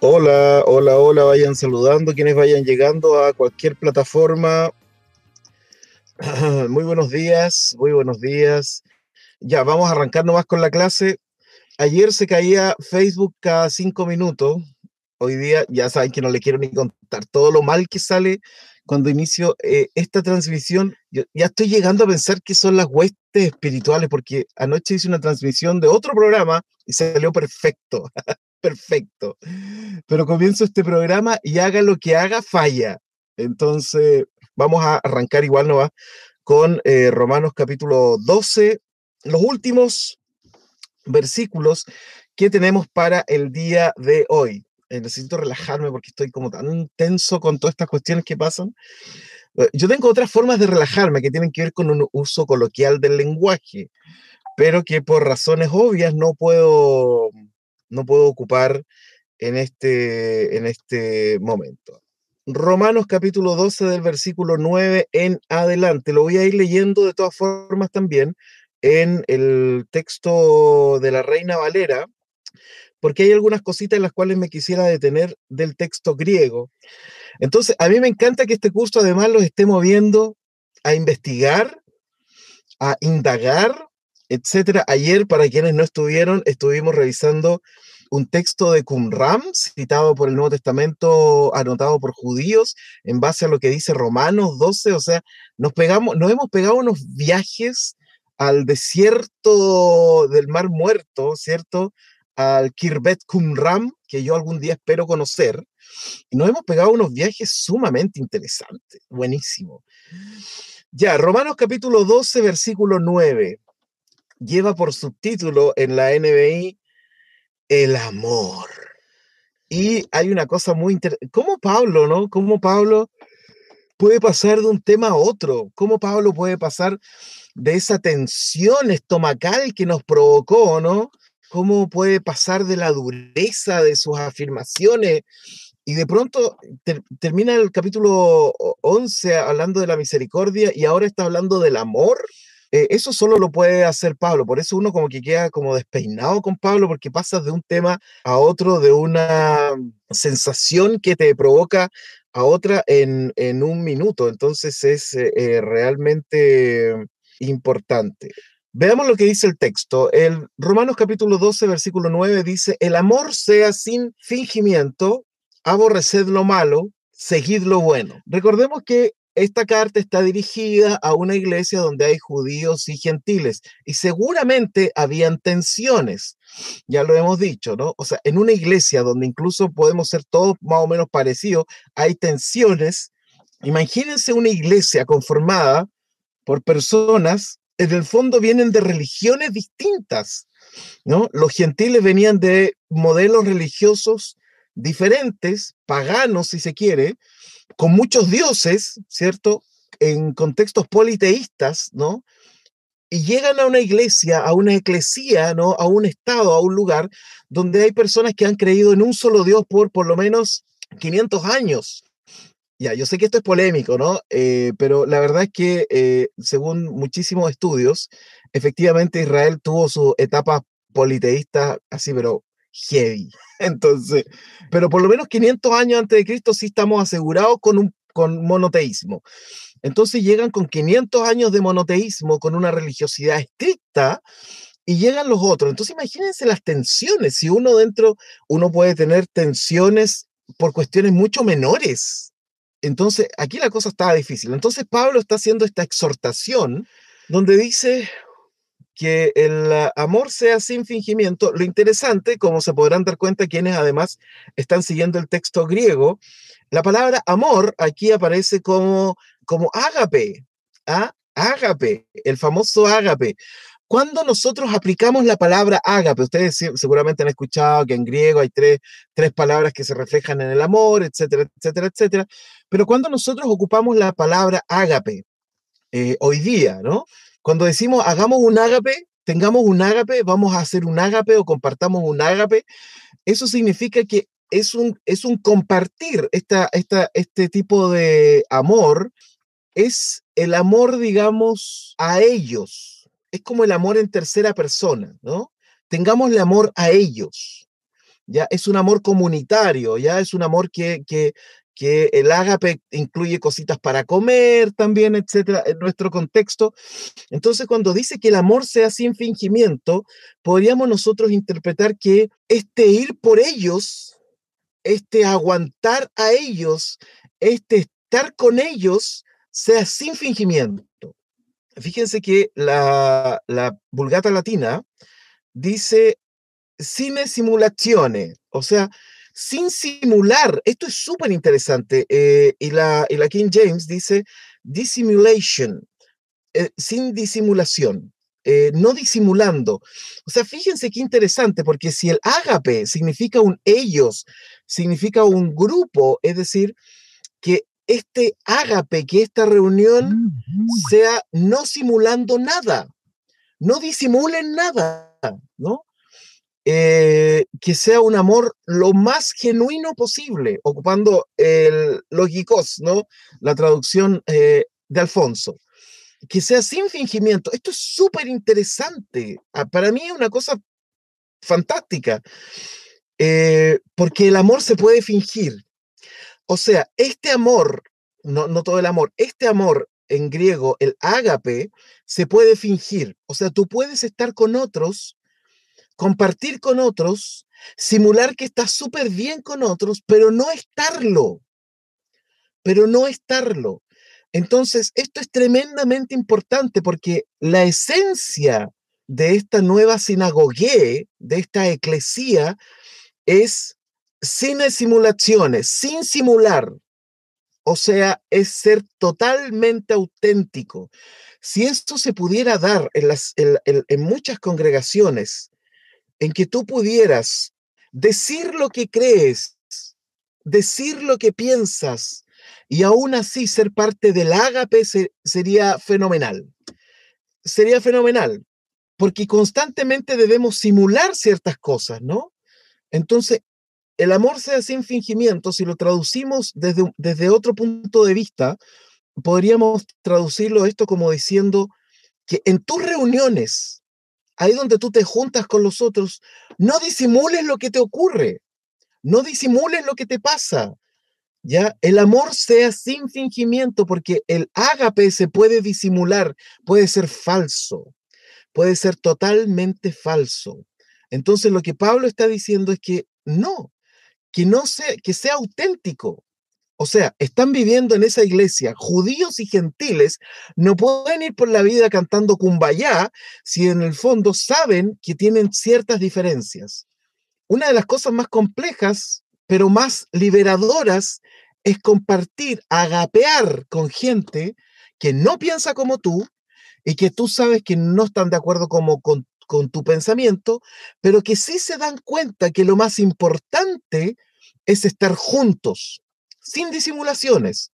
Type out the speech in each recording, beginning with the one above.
Hola, hola, hola, vayan saludando quienes vayan llegando a cualquier plataforma. Muy buenos días, muy buenos días. Ya, vamos a arrancar nomás con la clase. Ayer se caía Facebook cada cinco minutos. Hoy día ya saben que no le quiero ni contar todo lo mal que sale cuando inicio eh, esta transmisión. Yo ya estoy llegando a pensar que son las huestes espirituales, porque anoche hice una transmisión de otro programa y salió perfecto, perfecto. Pero comienzo este programa y haga lo que haga, falla. Entonces, vamos a arrancar igual, ¿no va? Con eh, Romanos capítulo 12, los últimos versículos que tenemos para el día de hoy. Eh, necesito relajarme porque estoy como tan tenso con todas estas cuestiones que pasan. Eh, yo tengo otras formas de relajarme que tienen que ver con un uso coloquial del lenguaje, pero que por razones obvias no puedo, no puedo ocupar en este, en este momento. Romanos capítulo 12 del versículo 9 en adelante. Lo voy a ir leyendo de todas formas también en el texto de la Reina Valera, porque hay algunas cositas en las cuales me quisiera detener del texto griego. Entonces, a mí me encanta que este curso además los esté moviendo a investigar, a indagar, etcétera. Ayer, para quienes no estuvieron, estuvimos revisando un texto de Qumran, citado por el Nuevo Testamento, anotado por judíos, en base a lo que dice Romanos 12, o sea, nos, pegamos, nos hemos pegado unos viajes al desierto del Mar Muerto, ¿cierto? Al Kirbet Qumran, que yo algún día espero conocer, y nos hemos pegado unos viajes sumamente interesantes, buenísimo. Ya, Romanos capítulo 12, versículo 9, lleva por subtítulo en la NBI el amor. Y hay una cosa muy interesante. ¿Cómo Pablo, no? ¿Cómo Pablo puede pasar de un tema a otro? ¿Cómo Pablo puede pasar de esa tensión estomacal que nos provocó, no? ¿Cómo puede pasar de la dureza de sus afirmaciones? Y de pronto termina el capítulo 11 hablando de la misericordia y ahora está hablando del amor. Eh, eso solo lo puede hacer Pablo, por eso uno como que queda como despeinado con Pablo, porque pasas de un tema a otro, de una sensación que te provoca a otra en, un minuto, entonces es eh, eh, realmente importante. Veamos lo que dice el texto. El Romanos capítulo 12, versículo 9 dice, el amor sea sin fingimiento, aborreced lo malo, seguid lo bueno. Recordemos que esta carta está dirigida a una iglesia donde hay judíos y gentiles y seguramente habían tensiones, ya lo hemos dicho, ¿no? O sea, en una iglesia donde incluso podemos ser todos más o menos parecidos, hay tensiones. Imagínense una iglesia conformada por personas, en el fondo vienen de religiones distintas, ¿no? Los gentiles venían de modelos religiosos diferentes, paganos si se quiere, con muchos dioses, ¿cierto? En contextos politeístas, ¿no? Y llegan a una iglesia, a una eclesía, ¿no? A un estado, a un lugar donde hay personas que han creído en un solo Dios por por lo menos 500 años. Ya, yo sé que esto es polémico, ¿no? Eh, pero la verdad es que, eh, según muchísimos estudios, efectivamente Israel tuvo su etapa politeísta así, pero heavy. Entonces, pero por lo menos 500 años antes de Cristo sí estamos asegurados con un con monoteísmo. Entonces llegan con 500 años de monoteísmo, con una religiosidad estricta, y llegan los otros. Entonces imagínense las tensiones. Si uno dentro, uno puede tener tensiones por cuestiones mucho menores. Entonces, aquí la cosa estaba difícil. Entonces Pablo está haciendo esta exhortación donde dice, que el amor sea sin fingimiento. Lo interesante, como se podrán dar cuenta quienes además están siguiendo el texto griego, la palabra amor aquí aparece como, como ágape, ¿ah? el famoso ágape. Cuando nosotros aplicamos la palabra ágape, ustedes seguramente han escuchado que en griego hay tres, tres palabras que se reflejan en el amor, etcétera, etcétera, etcétera. Pero cuando nosotros ocupamos la palabra ágape, eh, hoy día, ¿no? Cuando decimos hagamos un ágape, tengamos un ágape, vamos a hacer un ágape o compartamos un ágape, eso significa que es un, es un compartir esta, esta, este tipo de amor, es el amor, digamos, a ellos, es como el amor en tercera persona, ¿no? Tengamos el amor a ellos, ¿ya? Es un amor comunitario, ¿ya? Es un amor que, que, que el ágape incluye cositas para comer también, etcétera, en nuestro contexto. Entonces, cuando dice que el amor sea sin fingimiento, podríamos nosotros interpretar que este ir por ellos, este aguantar a ellos, este estar con ellos, sea sin fingimiento fíjense que la, Vulgata Latina dice cine simulaciones, o sea, sin simular. Esto es súper interesante. Eh, y, la, la King James dice dissimulation, eh, sin disimulación. Eh, no disimulando. O sea, fíjense qué interesante, porque si el ágape significa un ellos, significa un grupo, es decir, que este ágape, que esta reunión sea no simulando nada, no disimulen nada, ¿no? Eh, que sea un amor lo más genuino posible, ocupando el lógicos, ¿no? La traducción eh, de Alfonso. Que sea sin fingimiento. Esto es súper interesante. Ah, para mí es una cosa fantástica. Eh, porque el amor se puede fingir. O sea, este amor, no, no todo el amor, este amor en griego, el ágape, se puede fingir. O sea, tú puedes estar con otros, compartir con otros, simular que estás súper bien con otros, pero no estarlo. Pero no estarlo. Entonces, esto es tremendamente importante porque la esencia de esta nueva sinagogue, de esta eclesía, es sin simulaciones, sin simular. O sea, es ser totalmente auténtico. Si esto se pudiera dar en, las, en, muchas congregaciones, en que tú pudieras decir lo que crees, decir lo que piensas, y aún así ser parte del ágape sería fenomenal. Sería fenomenal, porque constantemente debemos simular ciertas cosas, ¿no? Entonces, el amor sea sin fingimiento, si lo traducimos desde, desde otro punto de vista, podríamos traducirlo esto como diciendo que en tus reuniones, ahí donde tú te juntas con los otros, no disimules lo que te ocurre, no disimules lo que te pasa. Ya, el amor sea sin fingimiento, porque el ágape se puede disimular, puede ser falso, puede ser totalmente falso. Entonces lo que Pablo está diciendo es que no, que no sea, que sea auténtico. O sea, están viviendo en esa iglesia, judíos y gentiles no pueden ir por la vida cantando cumbayá si en el fondo saben que tienen ciertas diferencias. Una de las cosas más complejas, pero más liberadoras, es compartir, agapear con gente que no piensa como tú y que tú sabes que no están de acuerdo como con, con tu pensamiento, pero que sí se dan cuenta que lo más importante es estar juntos, sin disimulaciones,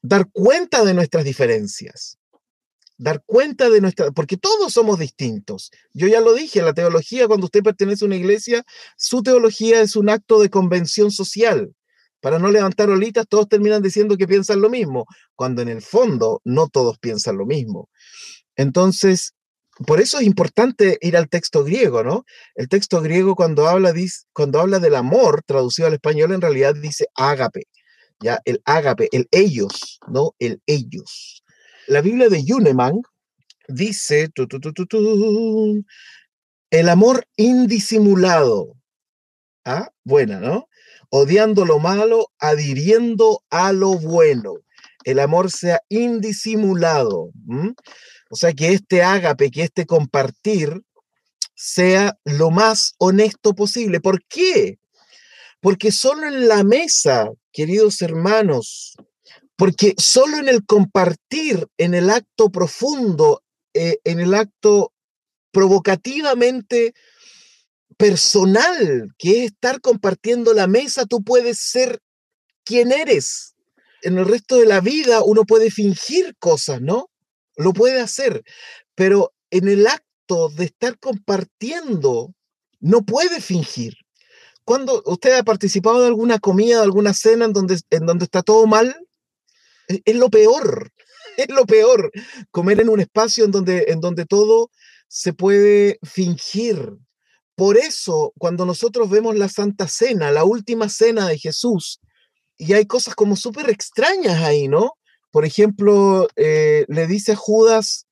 dar cuenta de nuestras diferencias, dar cuenta de nuestra, porque todos somos distintos. Yo ya lo dije, la teología, cuando usted pertenece a una iglesia, su teología es un acto de convención social. Para no levantar olitas, todos terminan diciendo que piensan lo mismo, cuando en el fondo no todos piensan lo mismo. Entonces, por eso es importante ir al texto griego, ¿no? El texto griego cuando habla, cuando habla del amor, traducido al español, en realidad dice ágape, El ágape, el ellos, ¿no? El ellos. La Biblia de Yuneman dice, el amor indisimulado. ¿Ah? Buena, ¿no? Odiando lo malo, adhiriendo a lo bueno. El amor sea indisimulado. O sea, que este ágape, que este compartir sea lo más honesto posible. ¿Por qué? Porque solo en la mesa, queridos hermanos, porque solo en el compartir, en el acto profundo, eh, en el acto provocativamente personal, que es estar compartiendo la mesa, tú puedes ser quien eres. En el resto de la vida uno puede fingir cosas, ¿no? Lo puede hacer, pero en el acto de estar compartiendo, no puede fingir. Cuando usted ha participado de alguna comida, de alguna cena en donde, en donde está todo mal, e, es, lo peor, es lo peor, comer en un espacio en donde, en donde todo se puede fingir. Por eso, cuando nosotros vemos la Santa Cena, la última cena de Jesús, y hay cosas como súper extrañas ahí, ¿no? Por ejemplo, eh, le dice a Judas,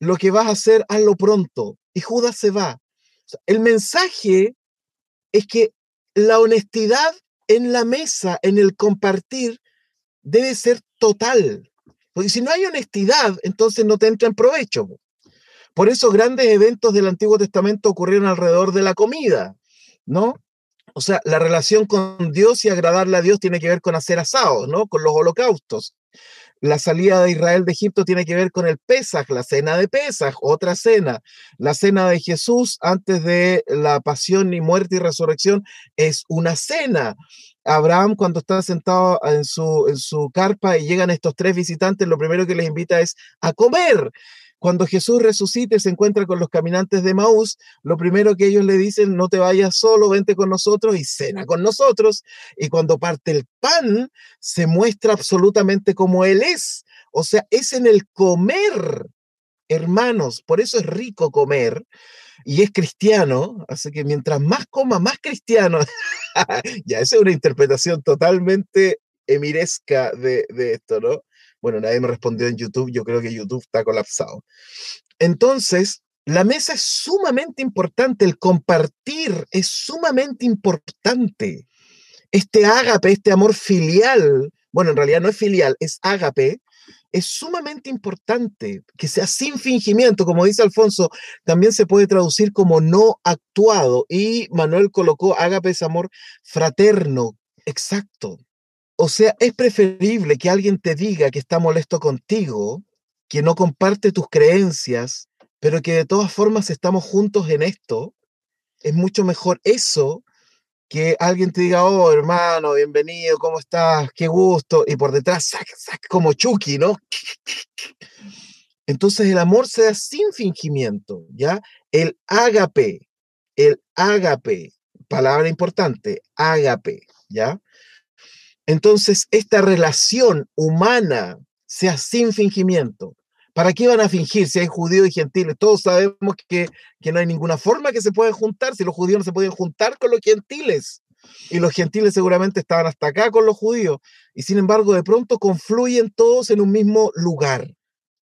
lo que vas a hacer, hazlo pronto. Y Judas se va. el mensaje es que la honestidad en la mesa, en el compartir, debe ser total. Porque si no hay honestidad, entonces no te entra en provecho. Por eso grandes eventos del Antiguo Testamento ocurrieron alrededor de la comida, ¿no? O sea, la relación con Dios y agradarle a Dios tiene que ver con hacer asados, ¿no? Con los holocaustos. La salida de Israel de Egipto tiene que ver con el Pesaj, la cena de Pesaj, otra cena. La cena de Jesús antes de la pasión y muerte y resurrección es una cena. Abraham cuando está sentado en su, en su carpa y llegan estos tres visitantes, lo primero que les invita es a comer. Cuando Jesús resucita y se encuentra con los caminantes de Maús, lo primero que ellos le dicen, no te vayas solo, vente con nosotros y cena con nosotros. Y cuando parte el pan, se muestra absolutamente como Él es. O sea, es en el comer, hermanos. Por eso es rico comer y es cristiano. Así que mientras más coma, más cristiano. ya, esa es una interpretación totalmente emiresca de, de esto, ¿no? Bueno, nadie me respondió en YouTube, yo creo que YouTube está colapsado. Entonces, la mesa es sumamente importante, el compartir es sumamente importante. Este ágape, este amor filial, bueno, en realidad no es filial, es ágape, es sumamente importante que sea sin fingimiento, como dice Alfonso, también se puede traducir como no actuado. Y Manuel colocó ágape es amor fraterno, exacto. O sea, es preferible que alguien te diga que está molesto contigo, que no comparte tus creencias, pero que de todas formas estamos juntos en esto. Es mucho mejor eso que alguien te diga, oh hermano, bienvenido, ¿cómo estás? Qué gusto. Y por detrás, como Chucky, ¿no? Entonces el amor se da sin fingimiento, ¿ya? El ágape, el ágape, palabra importante, ágape, ¿ya? Entonces, esta relación humana sea sin fingimiento. ¿Para qué van a fingir si hay judíos y gentiles? Todos sabemos que, que no hay ninguna forma que se puedan juntar, si los judíos no se pueden juntar con los gentiles. Y los gentiles seguramente estaban hasta acá con los judíos. Y sin embargo, de pronto confluyen todos en un mismo lugar.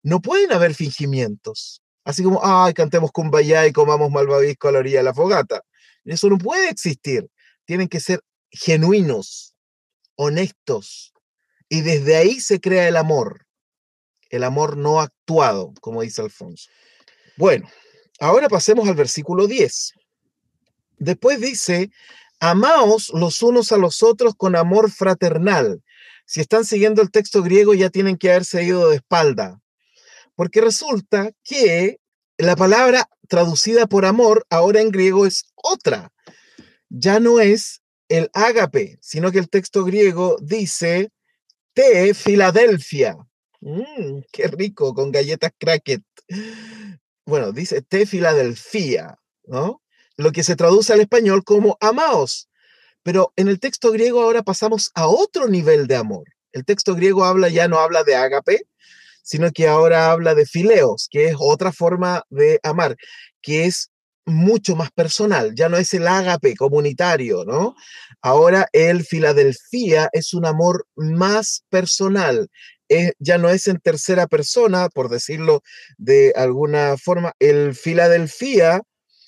No pueden haber fingimientos. Así como, ay, cantemos kumbaya y comamos malvavisco a la orilla de la fogata. Eso no puede existir. Tienen que ser genuinos honestos. Y desde ahí se crea el amor, el amor no actuado, como dice Alfonso. Bueno, ahora pasemos al versículo 10. Después dice, amaos los unos a los otros con amor fraternal. Si están siguiendo el texto griego ya tienen que haberse ido de espalda, porque resulta que la palabra traducida por amor ahora en griego es otra. Ya no es el ágape, sino que el texto griego dice te Filadelfia. Mm, qué rico, con galletas cracket. Bueno, dice te Filadelfia, ¿no? Lo que se traduce al español como amaos. Pero en el texto griego ahora pasamos a otro nivel de amor. El texto griego habla ya no habla de ágape, sino que ahora habla de fileos, que es otra forma de amar, que es mucho más personal, ya no es el ágape comunitario, ¿no? Ahora el Filadelfia es un amor más personal, ya no es en tercera persona, por decirlo de alguna forma, el Filadelfia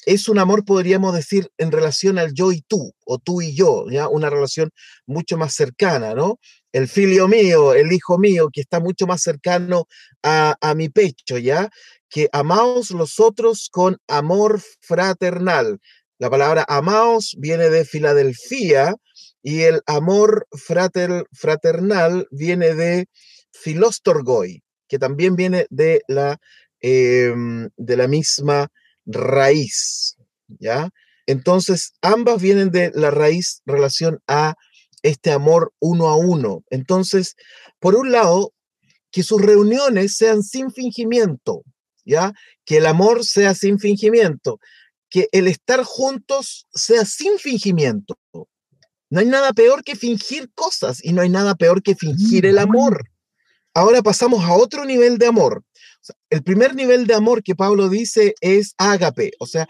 es un amor, podríamos decir, en relación al yo y tú, o tú y yo, ¿ya? Una relación mucho más cercana, ¿no? El filio mío, el hijo mío, que está mucho más cercano a, a mi pecho, ¿ya? Que amaos los otros con amor fraternal. La palabra amaos viene de Filadelfia y el amor frater, fraternal viene de Filostorgoi, que también viene de la, em, de la misma raíz, ¿ya? Entonces, ambas vienen de la raíz relación a este amor uno a uno. Entonces, por un lado, que sus reuniones sean sin fingimiento, ¿ya? Que el amor sea sin fingimiento, que el estar juntos sea sin fingimiento. No hay nada peor que fingir cosas y no hay nada peor que fingir el amor. Ahora pasamos a otro nivel de amor. El primer nivel de amor que Pablo dice es ágape, o sea,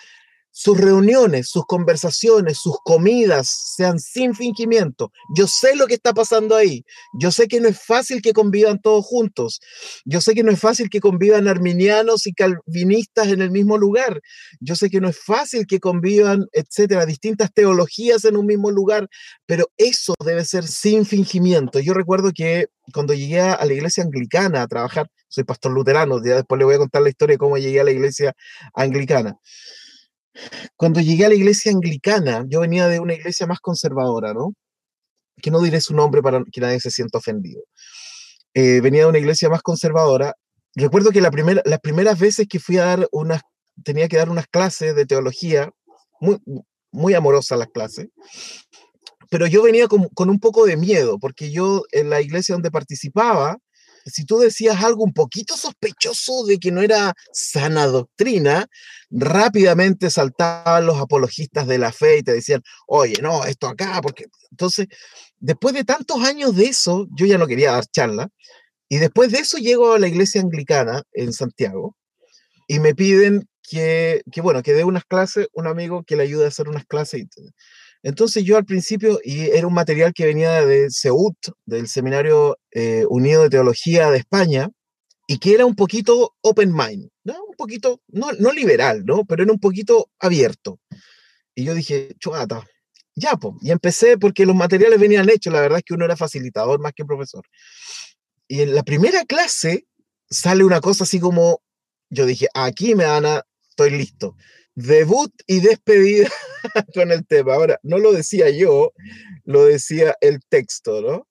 sus reuniones, sus conversaciones, sus comidas sean sin fingimiento. Yo sé lo que está pasando ahí. Yo sé que no es fácil que convivan todos juntos. Yo sé que no es fácil que convivan arminianos y calvinistas en el mismo lugar. Yo sé que no es fácil que convivan, etcétera, distintas teologías en un mismo lugar, pero eso debe ser sin fingimiento. Yo recuerdo que cuando llegué a la iglesia anglicana a trabajar, soy pastor luterano, ya después le voy a contar la historia de cómo llegué a la iglesia anglicana. Cuando llegué a la iglesia anglicana, yo venía de una iglesia más conservadora, ¿no? Que no diré su nombre para que nadie se sienta ofendido. Eh, venía de una iglesia más conservadora. Recuerdo que las primeras veces que fui a dar unas, tenía que dar unas clases de teología, muy, muy amorosas las clases, pero yo venía con un poco de miedo, porque yo en la iglesia donde participaba, si tú decías algo un poquito sospechoso de que no era sana doctrina, rápidamente saltaban los apologistas de la fe y te decían, oye, no, esto acá, porque entonces, después de tantos años de eso, yo ya no quería dar charla, y después de eso llego a la iglesia anglicana en Santiago y me piden que, que bueno, que dé unas clases, un amigo que le ayude a hacer unas clases. Y, entonces yo al principio, y era un material que venía de CEUT, del Seminario eh, Unido de Teología de España, y que era un poquito open mind, ¿no? Un poquito, no, no liberal, ¿no? Pero era un poquito abierto. Y yo dije, chuata, ya, pues. Y empecé porque los materiales venían hechos, la verdad es que uno era facilitador más que profesor. Y en la primera clase sale una cosa así como, yo dije, aquí me van a, estoy listo debut y despedida con el tema. Ahora, no lo decía yo, lo decía el texto, ¿no?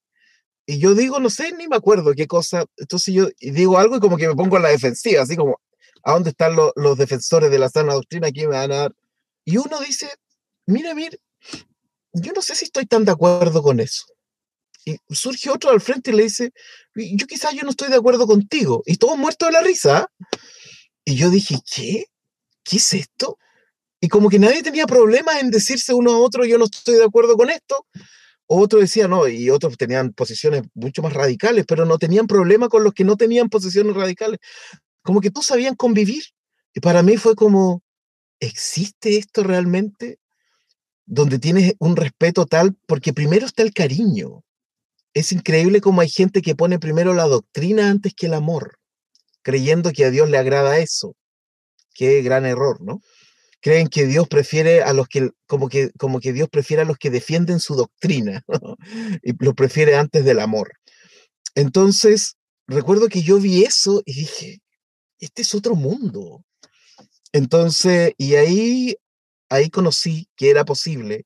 Y yo digo, no sé, ni me acuerdo qué cosa. Entonces yo digo algo y como que me pongo en la defensiva, así como, ¿a dónde están los defensores de la sana doctrina? Aquí me van a dar. Y uno dice, mira, mira, yo no sé si estoy tan de acuerdo con eso. Y surge otro al frente y le dice, yo quizás yo no estoy de acuerdo contigo. Y todo muerto de la risa. Y yo dije, ¿qué? ¿Qué es esto? Y como que nadie tenía problemas en decirse uno a otro, yo no estoy de acuerdo con esto. Otro decía, no, y otros tenían posiciones mucho más radicales, pero no tenían problema con los que no tenían posiciones radicales. Como que todos sabían convivir. Y para mí fue como, ¿existe esto realmente? Donde tienes un respeto tal, porque primero está el cariño. Es increíble cómo hay gente que pone primero la doctrina antes que el amor, creyendo que a Dios le agrada eso. Qué gran error, ¿no? Creen que Dios prefiere a los que, como que, como que Dios prefiere a los que defienden su doctrina y lo prefiere antes del amor. Entonces, recuerdo que yo vi eso y dije, este es otro mundo. Entonces, y ahí, ahí conocí que era posible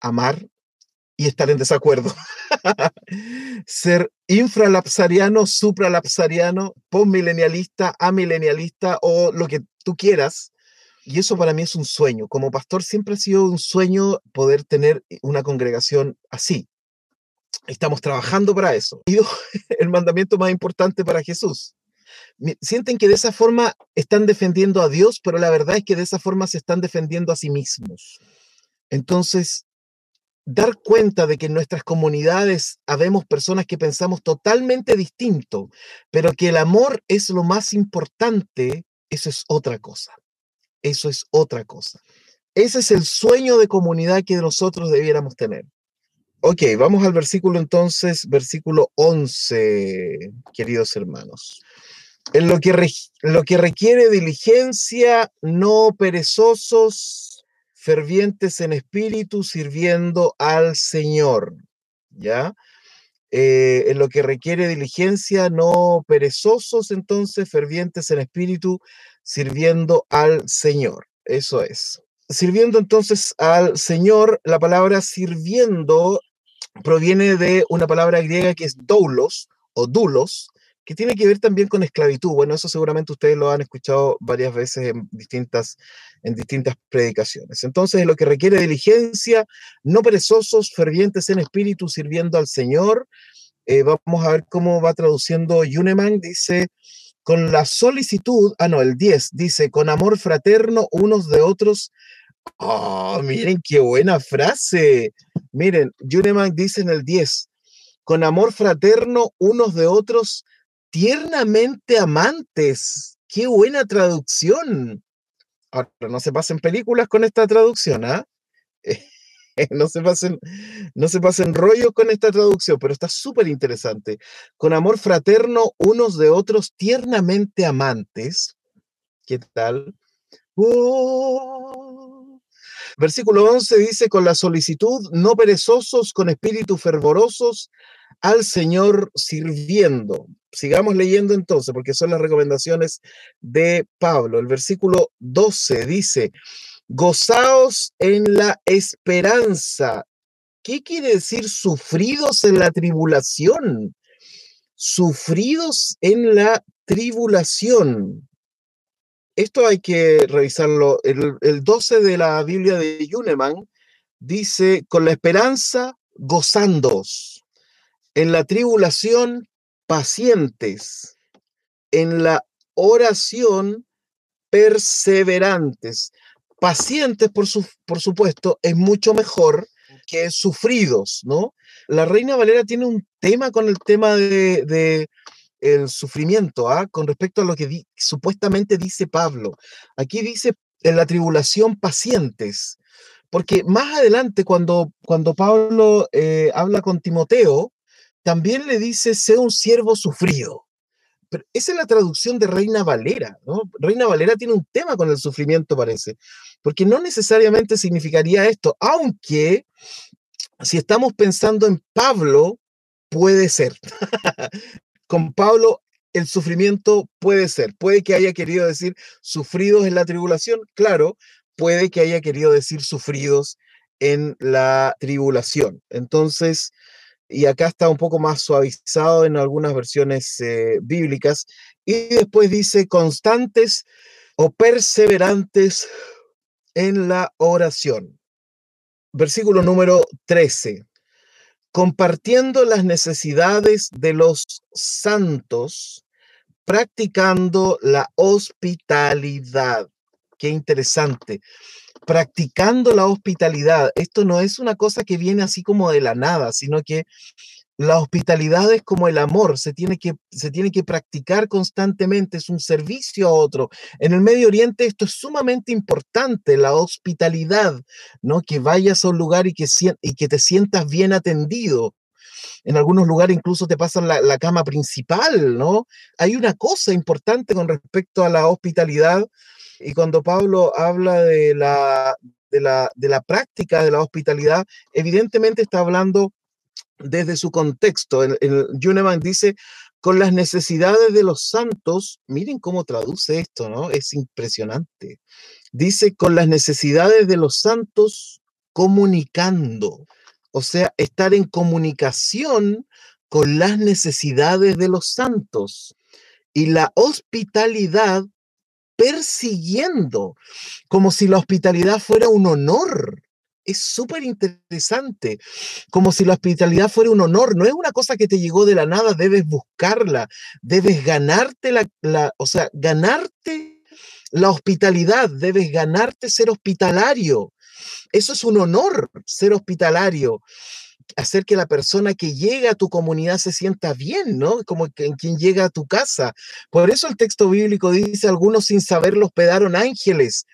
amar y estar en desacuerdo. Ser infralapsariano, supralapsariano, postmilenialista, amilenialista o lo que tú quieras. Y eso para mí es un sueño. Como pastor siempre ha sido un sueño poder tener una congregación así. Estamos trabajando para eso. Y el mandamiento más importante para Jesús. Sienten que de esa forma están defendiendo a Dios, pero la verdad es que de esa forma se están defendiendo a sí mismos. Entonces, dar cuenta de que en nuestras comunidades habemos personas que pensamos totalmente distinto, pero que el amor es lo más importante, eso es otra cosa. Eso es otra cosa. Ese es el sueño de comunidad que nosotros debiéramos tener. Ok, vamos al versículo entonces, versículo 11, queridos hermanos. En lo que, lo que requiere diligencia, no perezosos, fervientes en espíritu, sirviendo al Señor. ¿Ya? Eh, en lo que requiere diligencia, no perezosos, entonces, fervientes en espíritu, sirviendo al Señor. Eso es. Sirviendo entonces al Señor, la palabra sirviendo proviene de una palabra griega que es doulos o dulos, que tiene que ver también con esclavitud. Bueno, eso seguramente ustedes lo han escuchado varias veces en distintas, en distintas predicaciones. Entonces, es lo que requiere diligencia, no perezosos, fervientes en espíritu, sirviendo al Señor. Eh, vamos a ver cómo va traduciendo Yuneman. Dice, con la solicitud, ah, no, el 10, dice, con amor fraterno unos de otros. Oh, miren qué buena frase. Miren, Yuneman dice en el 10, con amor fraterno unos de otros tiernamente amantes. Qué buena traducción. Ahora, no se pasen películas con esta traducción, ¿ah? no, se pasen, no se pasen rollo con esta traducción, pero está súper interesante. Con amor fraterno, unos de otros tiernamente amantes. ¿Qué tal? ¡Oh! Versículo 11 dice, con la solicitud, no perezosos, con espíritu fervorosos, al Señor sirviendo. Sigamos leyendo entonces, porque son las recomendaciones de Pablo. El versículo 12 dice, gozaos en la esperanza. ¿Qué quiere decir sufridos en la tribulación? Sufridos en la tribulación. Esto hay que revisarlo. El, el 12 de la Biblia de Yuneman dice, con la esperanza, gozándoos en la tribulación, pacientes. En la oración, perseverantes. Pacientes, por, su, por supuesto, es mucho mejor que sufridos, ¿no? La Reina Valera tiene un tema con el tema de, el sufrimiento, ¿ah? con respecto a lo que supuestamente dice Pablo. Aquí dice en la tribulación pacientes, porque más adelante cuando, cuando Pablo eh, habla con Timoteo, también le dice, sea un siervo sufrido. Pero esa es la traducción de Reina Valera, ¿no? Reina Valera tiene un tema con el sufrimiento, parece, porque no necesariamente significaría esto, aunque si estamos pensando en Pablo, puede ser. con Pablo el sufrimiento puede ser, puede que haya querido decir sufridos en la tribulación, claro, puede que haya querido decir sufridos en la tribulación. Entonces, y acá está un poco más suavizado en algunas versiones eh, bíblicas, y después dice constantes o perseverantes en la oración. Versículo número 13. Compartiendo las necesidades de los santos, practicando la hospitalidad. Qué interesante practicando la hospitalidad. Esto no es una cosa que viene así como de la nada, sino que la hospitalidad es como el amor, se tiene, que, se tiene que practicar constantemente, es un servicio a otro. En el Medio Oriente esto es sumamente importante, la hospitalidad, ¿no? Que vayas a un lugar y que, y que te sientas bien atendido. En algunos lugares incluso te pasan la, la cama principal, ¿no? Hay una cosa importante con respecto a la hospitalidad y cuando Pablo habla de la, de la, práctica de la hospitalidad, evidentemente está hablando desde su contexto. El, el dice, con las necesidades de los santos, miren cómo traduce esto, ¿no? Es impresionante. Dice, con las necesidades de los santos comunicando, o sea, estar en comunicación con las necesidades de los santos. Y la hospitalidad persiguiendo, como si la hospitalidad fuera un honor. Es súper interesante, como si la hospitalidad fuera un honor, no es una cosa que te llegó de la nada, debes buscarla, debes ganarte la, la o sea, ganarte la hospitalidad, debes ganarte ser hospitalario. Eso es un honor, ser hospitalario hacer que la persona que llega a tu comunidad se sienta bien, ¿no? Como en quien llega a tu casa. Por eso el texto bíblico dice, algunos sin saberlo hospedaron ángeles.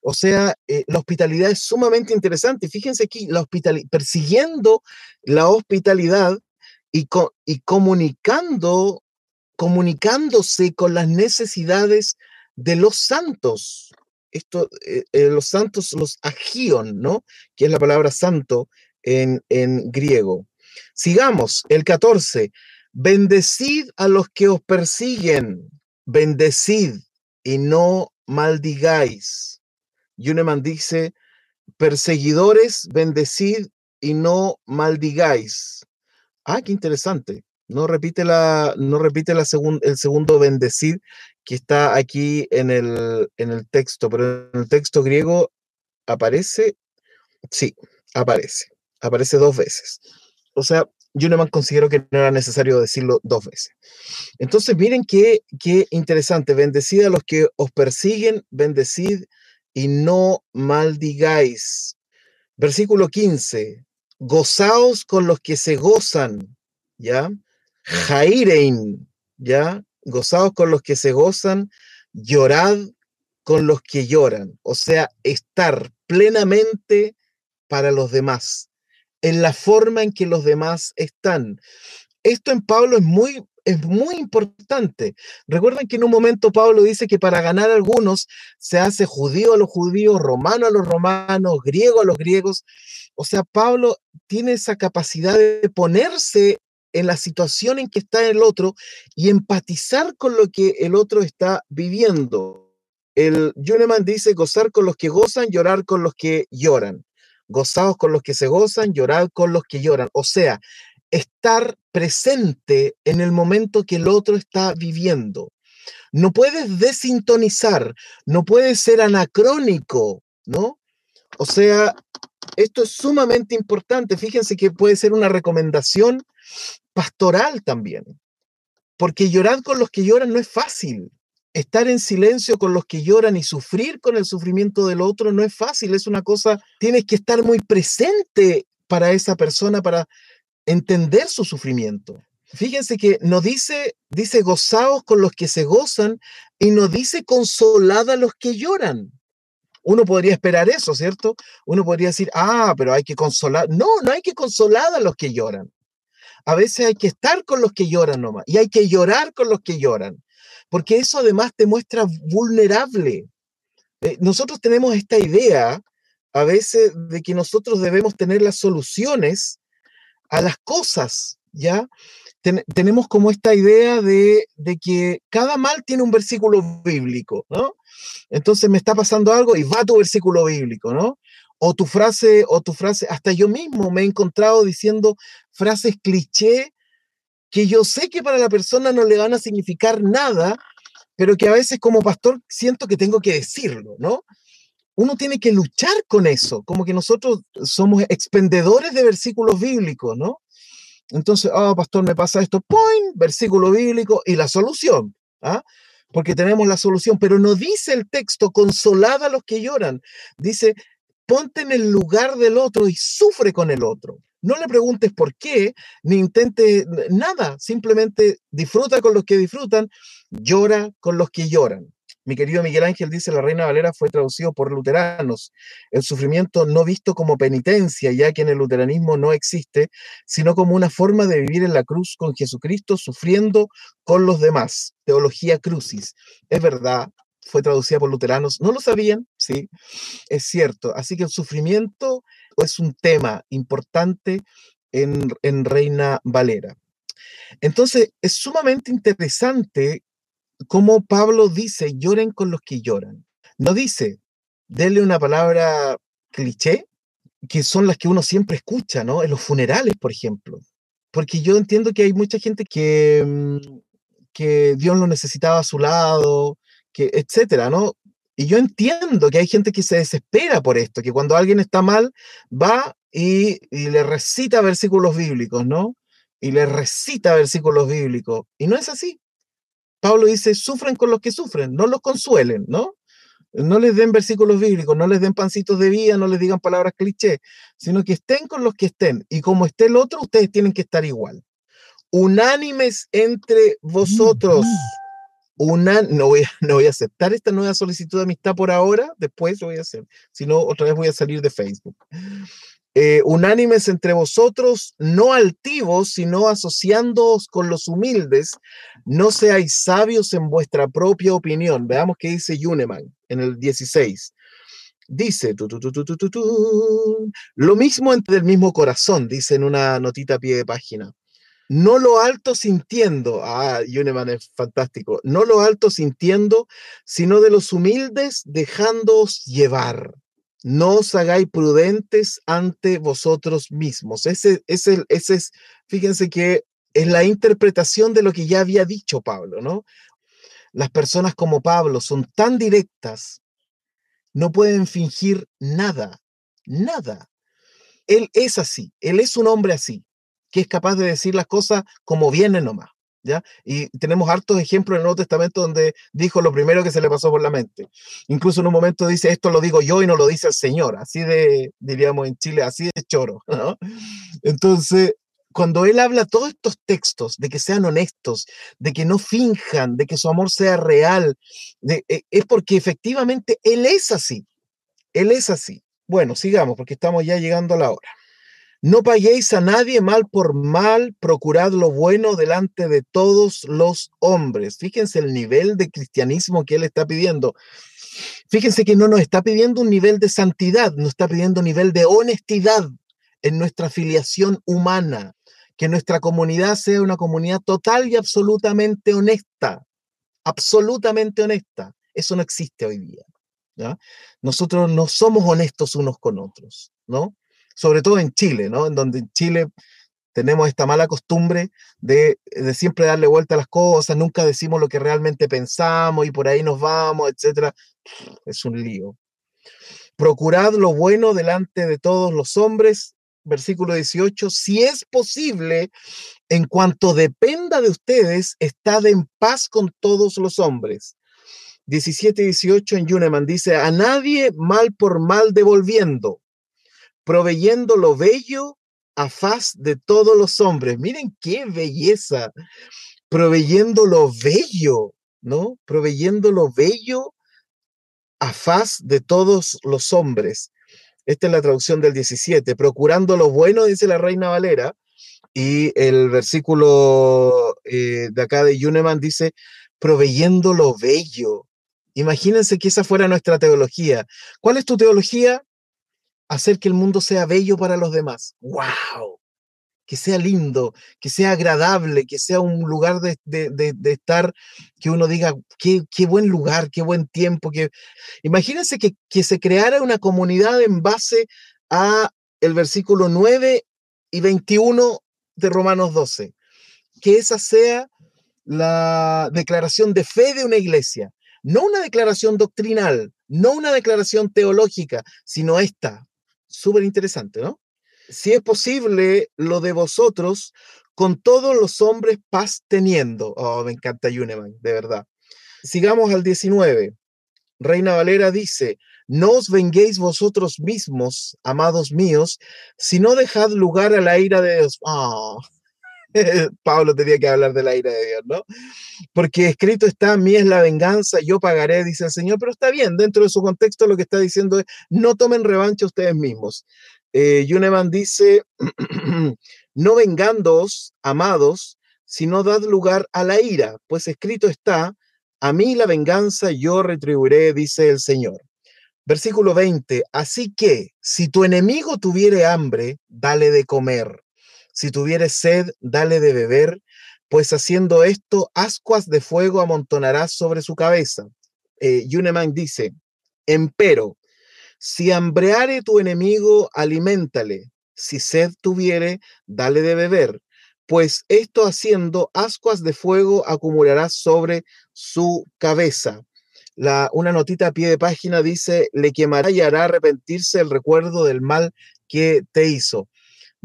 O sea, eh, la hospitalidad es sumamente interesante. Fíjense aquí, la persiguiendo la hospitalidad y, y comunicando, comunicándose con las necesidades de los santos. Esto, eh, eh, los santos, los agion, ¿no? Que es la palabra santo en, griego. Sigamos, el 14. Bendecid a los que os persiguen, bendecid y no maldigáis. Yuneman dice, perseguidores, bendecid y no maldigáis. Ah, qué interesante. No repite, la, no repite la el segundo bendecid que está aquí en el, en el texto, pero en el texto griego aparece, sí, aparece, aparece dos veces. O sea, Juneman consideró que no era necesario decirlo dos veces. Entonces, miren qué, qué interesante. Bendecid a los que os persiguen, bendecid y no maldigáis. Versículo 15. Gozaos con los que se gozan, ¿ya? Jairein, ¿ya? Gozaos con los que se gozan, llorad con los que lloran. O sea, estar plenamente para los demás en la forma en que los demás están. Esto en Pablo es muy, es muy importante. Recuerden que en un momento Pablo dice que para ganar a algunos se hace judío a los judíos, romano a los romanos, griego a los griegos. O sea, Pablo tiene esa capacidad de ponerse en la situación en que está el otro y empatizar con lo que el otro está viviendo. El Juneman dice gozar con los que gozan, llorar con los que lloran gozados con los que se gozan, llorad con los que lloran. O sea, estar presente en el momento que el otro está viviendo. No puedes desintonizar, no puedes ser anacrónico, ¿no? O sea, esto es sumamente importante. Fíjense que puede ser una recomendación pastoral también, porque llorar con los que lloran no es fácil estar en silencio con los que lloran y sufrir con el sufrimiento del otro no es fácil, es una cosa, tienes que estar muy presente para esa persona para entender su sufrimiento. Fíjense que no dice, dice gozaos con los que se gozan y no dice consolad a los que lloran. Uno podría esperar eso, ¿cierto? Uno podría decir, ah, pero hay que consolar. No, no hay que consolar a los que lloran. A veces hay que estar con los que lloran nomás y hay que llorar con los que lloran porque eso además te muestra vulnerable. Eh, nosotros tenemos esta idea a veces de que nosotros debemos tener las soluciones a las cosas, ¿ya? tenemos como esta idea de, de, que cada mal tiene un versículo bíblico, ¿no? Entonces me está pasando algo y va tu versículo bíblico, ¿no? O tu frase, o tu frase, hasta yo mismo me he encontrado diciendo frases cliché que yo sé que para la persona no le van a significar nada, pero que a veces como pastor siento que tengo que decirlo, ¿no? Uno tiene que luchar con eso, como que nosotros somos expendedores de versículos bíblicos, ¿no? Entonces, oh, pastor, me pasa esto, point, versículo bíblico y la solución, ¿ah? Porque tenemos la solución, pero no dice el texto, consolada a los que lloran, dice, ponte en el lugar del otro y sufre con el otro. No le preguntes por qué, ni intente nada, simplemente disfruta con los que disfrutan, llora con los que lloran. Mi querido Miguel Ángel dice, la Reina Valera fue traducido por luteranos. El sufrimiento no visto como penitencia, ya que en el luteranismo no existe, sino como una forma de vivir en la cruz con Jesucristo, sufriendo con los demás. Teología crucis. Es verdad, fue traducida por luteranos. ¿No lo sabían? Sí, es cierto. Así que el sufrimiento es un tema importante en, en Reina Valera. Entonces, es sumamente interesante cómo Pablo dice, lloren con los que lloran. No dice, denle una palabra cliché, que son las que uno siempre escucha, ¿no? En los funerales, por ejemplo. Porque yo entiendo que hay mucha gente que, mm, que Dios lo necesitaba a su lado, etcétera, ¿no? Y yo entiendo que hay gente que se desespera por esto, que cuando alguien está mal, va y, le recita versículos bíblicos, ¿no? Y le recita versículos bíblicos. Y no es así. Pablo dice, sufren con los que sufren, no los consuelen, ¿no? No les den versículos bíblicos, no les den pancitos de vida, no les digan palabras cliché, sino que estén con los que estén. Y como esté el otro, ustedes tienen que estar igual. Unánimes entre vosotros una, no voy, a, no voy a aceptar esta nueva solicitud de amistad por ahora, después lo voy a hacer, si no, otra vez voy a salir de Facebook. Eh, unánimes entre vosotros, no altivos, sino asociándoos con los humildes, no seáis sabios en vuestra propia opinión. Veamos qué dice Yuneman en el 16. Dice, lo mismo entre el mismo corazón, dice en una notita a pie de página. No lo alto sintiendo, ah, Yuneman es fantástico, no lo alto sintiendo, sino de los humildes dejándoos llevar. No os hagáis prudentes ante vosotros mismos. Ese, ese, ese es, fíjense que es la interpretación de lo que ya había dicho Pablo, ¿no? Las personas como Pablo son tan directas, no pueden fingir nada, nada. Él es así, él es un hombre así que es capaz de decir las cosas como vienen nomás. ¿Ya? Y tenemos hartos ejemplos en el Nuevo Testamento donde dijo lo primero que se le pasó por la mente. Incluso en un momento dice, esto lo digo yo y no lo dice el Señor, así de, diríamos en Chile, así de choro. Entonces, cuando él habla todos estos textos de que sean honestos, de que no finjan, de que su amor sea real, de, e, es porque efectivamente él es así. Él es así. Bueno, sigamos porque estamos ya llegando a la hora. No paguéis a nadie mal por mal, procurad lo bueno delante de todos los hombres. Fíjense el nivel de cristianismo que él está pidiendo. Fíjense que no nos está pidiendo un nivel de santidad, nos está pidiendo un nivel de honestidad en nuestra filiación humana, que nuestra comunidad sea una comunidad total y absolutamente honesta, absolutamente honesta. Eso no existe hoy día. Nosotros no somos honestos unos con otros, ¿no? Sobre todo en Chile, ¿no? En donde en Chile tenemos esta mala costumbre de, siempre darle vuelta a las cosas, nunca decimos lo que realmente pensamos y por ahí nos vamos, etc. Es un lío. Procurad lo bueno delante de todos los hombres, versículo 18, si es posible, en cuanto dependa de ustedes, estad en paz con todos los hombres. 17 y 18 en Yuneman dice, a nadie mal por mal devolviendo proveyendo lo bello a faz de todos los hombres. Miren qué belleza, proveyendo lo bello, ¿no? Proveyendo lo bello a faz de todos los hombres. Esta es la traducción del 17, procurando lo bueno, dice la Reina Valera, y el versículo eh, de acá de Yuneman dice, proveyendo lo bello. Imagínense que esa fuera nuestra teología. ¿Cuál es tu teología? Hacer que el mundo sea bello para los demás. ¡Wow! Que sea lindo, que sea agradable, que sea un lugar de, estar, que uno diga, qué, qué, buen lugar, qué buen tiempo. Que... Imagínense que, que se creara una comunidad en base a el versículo 9 y 21 de Romanos 12. Que esa sea la declaración de fe de una iglesia, no una declaración doctrinal, no una declaración teológica, sino esta, súper interesante, ¿no? Si es posible, lo de vosotros, con todos los hombres paz teniendo. Oh, me encanta Yuneman, de verdad. Sigamos al 19. Reina Valera dice, no os venguéis vosotros mismos, amados míos, sino dejad lugar a la ira de Dios. Oh, Pablo tenía que hablar de la ira de Dios, ¿no? Porque escrito está, mí es la venganza, yo pagaré, dice el Señor, pero está bien, dentro de su contexto lo que está diciendo es, no tomen revancha ustedes mismos. Eh, Yuneman dice, no vengándoos, amados, sino dad lugar a la ira, pues escrito está, a mí la venganza yo retribuiré, dice el Señor. Versículo 20, así que si tu enemigo tuviere hambre, dale de comer si tuvieres sed, dale de beber, pues haciendo esto, ascuas de fuego amontonarás sobre su cabeza. Eh, Yuneman dice, empero, si hambreare tu enemigo, aliméntale. Si sed tuviere, dale de beber. Pues esto haciendo, ascuas de fuego acumularás sobre su cabeza. La, una notita a pie de página dice, le quemará y hará arrepentirse el recuerdo del mal que te hizo.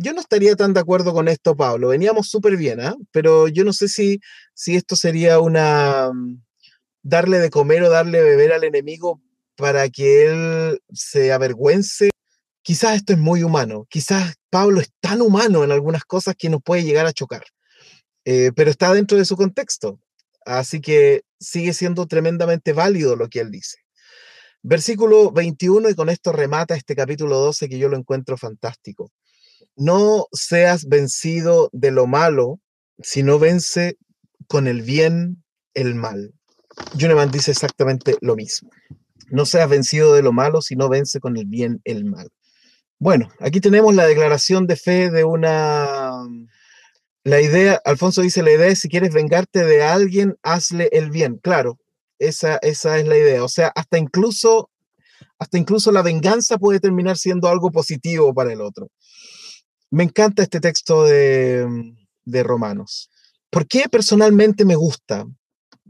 Yo no estaría tan de acuerdo con esto, Pablo. Veníamos súper bien, ¿ah? Pero yo no sé si, si esto sería una mm, darle de comer o darle de beber al enemigo para que él se avergüence. Quizás esto es muy humano. Quizás Pablo es tan humano en algunas cosas que nos puede llegar a chocar. Eh, pero está dentro de su contexto. Así que sigue siendo tremendamente válido lo que él dice. Versículo 21, y con esto remata este capítulo 12 que yo lo encuentro fantástico no seas vencido de lo malo, sino vence con el bien el mal. Juneman dice exactamente lo mismo. No seas vencido de lo malo, sino vence con el bien el mal. Bueno, aquí tenemos la declaración de fe de una La idea, Alfonso dice, la idea es si quieres vengarte de alguien, hazle el bien. Claro, esa, esa es la idea. O sea, hasta incluso, hasta incluso la venganza puede terminar siendo algo positivo para el otro. Me encanta este texto de, de Romanos. ¿Por qué personalmente me gusta?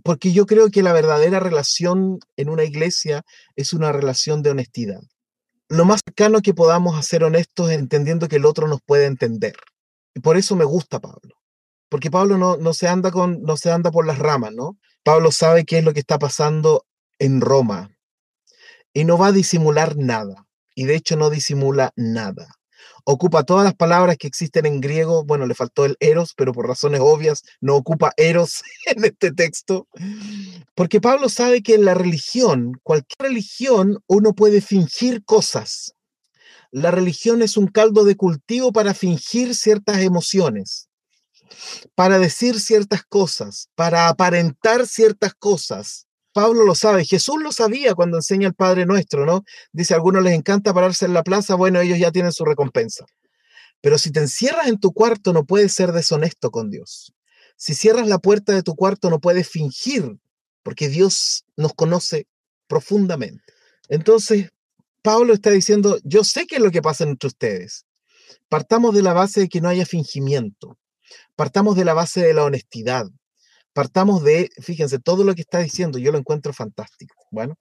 Porque yo creo que la verdadera relación en una iglesia es una relación de honestidad. Lo más cercano que podamos hacer honestos entendiendo que el otro nos puede entender. Y por eso me gusta Pablo. Porque Pablo no, no, se anda con, no se anda por las ramas, ¿no? Pablo sabe qué es lo que está pasando en Roma y no va a disimular nada. Y de hecho no disimula nada ocupa todas las palabras que existen en griego. Bueno, le faltó el eros, pero por razones obvias no ocupa eros en este texto. Porque Pablo sabe que en la religión, cualquier religión, uno puede fingir cosas. La religión es un caldo de cultivo para fingir ciertas emociones, para decir ciertas cosas, para aparentar ciertas cosas. Pablo lo sabe, Jesús lo sabía cuando enseña el Padre Nuestro, ¿no? Dice, a algunos les encanta pararse en la plaza, bueno, ellos ya tienen su recompensa. Pero si te encierras en tu cuarto, no puedes ser deshonesto con Dios. Si cierras la puerta de tu cuarto, no puedes fingir, porque Dios nos conoce profundamente. Entonces, Pablo está diciendo, yo sé qué es lo que pasa entre ustedes. Partamos de la base de que no haya fingimiento. Partamos de la base de la honestidad partamos de, fíjense, todo lo que está diciendo, yo lo encuentro fantástico. Bueno,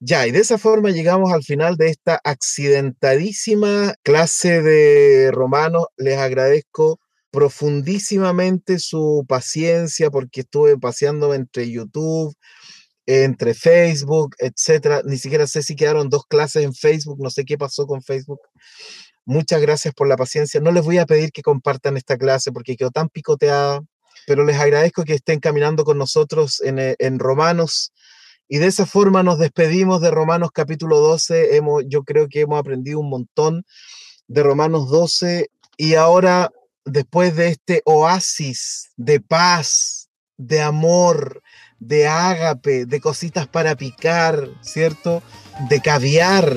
ya, y de esa forma llegamos al final de esta accidentadísima clase de romanos. Les agradezco profundísimamente su paciencia porque estuve paseando entre YouTube, entre Facebook, etcétera. Ni siquiera sé si quedaron dos clases en Facebook, no sé qué pasó con Facebook. Muchas gracias por la paciencia. No les voy a pedir que compartan esta clase porque quedó tan picoteada pero les agradezco que estén caminando con nosotros eh, en, Romanos. Y de esa forma nos despedimos de Romanos capítulo 12. Hemos, yo creo que hemos aprendido un montón de Romanos 12 y ahora, después de este oasis de paz, de amor, de ágape, de cositas para picar, ¿cierto? De caviar,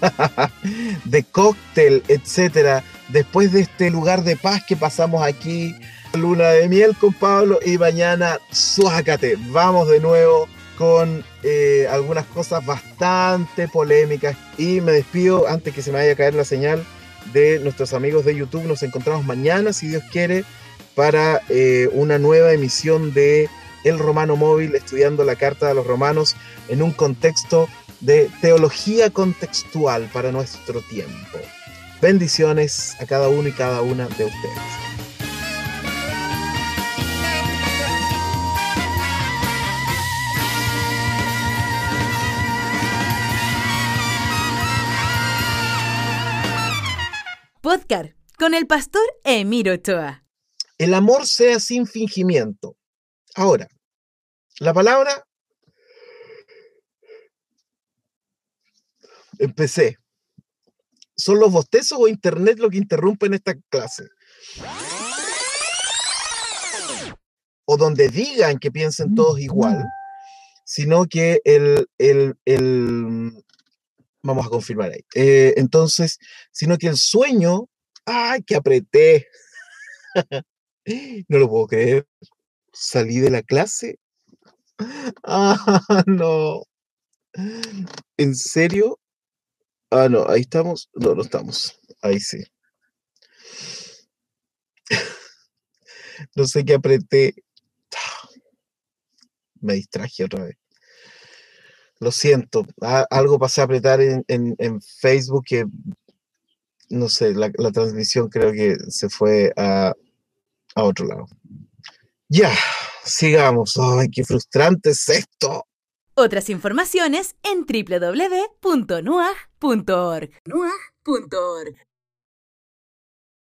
de cóctel, etcétera. Después de este lugar de paz que pasamos aquí, luna de miel con Pablo y mañana suácate. Vamos de nuevo con eh, algunas cosas bastante polémicas y me despido antes que se me vaya a caer la señal de nuestros amigos de YouTube. Nos encontramos mañana, si Dios quiere, para eh, una nueva emisión de El Romano Móvil, estudiando la Carta de los Romanos en un contexto de teología contextual para nuestro tiempo. Bendiciones a cada uno y cada una de ustedes. Podcast con el pastor Emiro Ochoa. El amor sea sin fingimiento. Ahora, la palabra. Empecé. ¿Son los bostezos o internet lo que interrumpen esta clase? O donde digan que piensen todos igual, sino que el, el, el Vamos a confirmar ahí. Eh, entonces, sino que el sueño, ¡ay, que apreté! no lo puedo creer. Salí de la clase. Ah, no. ¿En serio? Ah, no, ahí estamos. No, no estamos. Ahí sí. no sé qué apreté. Me distraje otra vez. Lo siento, algo pasé a apretar en, Facebook que, no sé, la, transmisión creo que se fue a, a otro lado. Ya, sigamos. ¡Ay, qué frustrante es esto! Otras informaciones en www.nuag.org. Nuag.org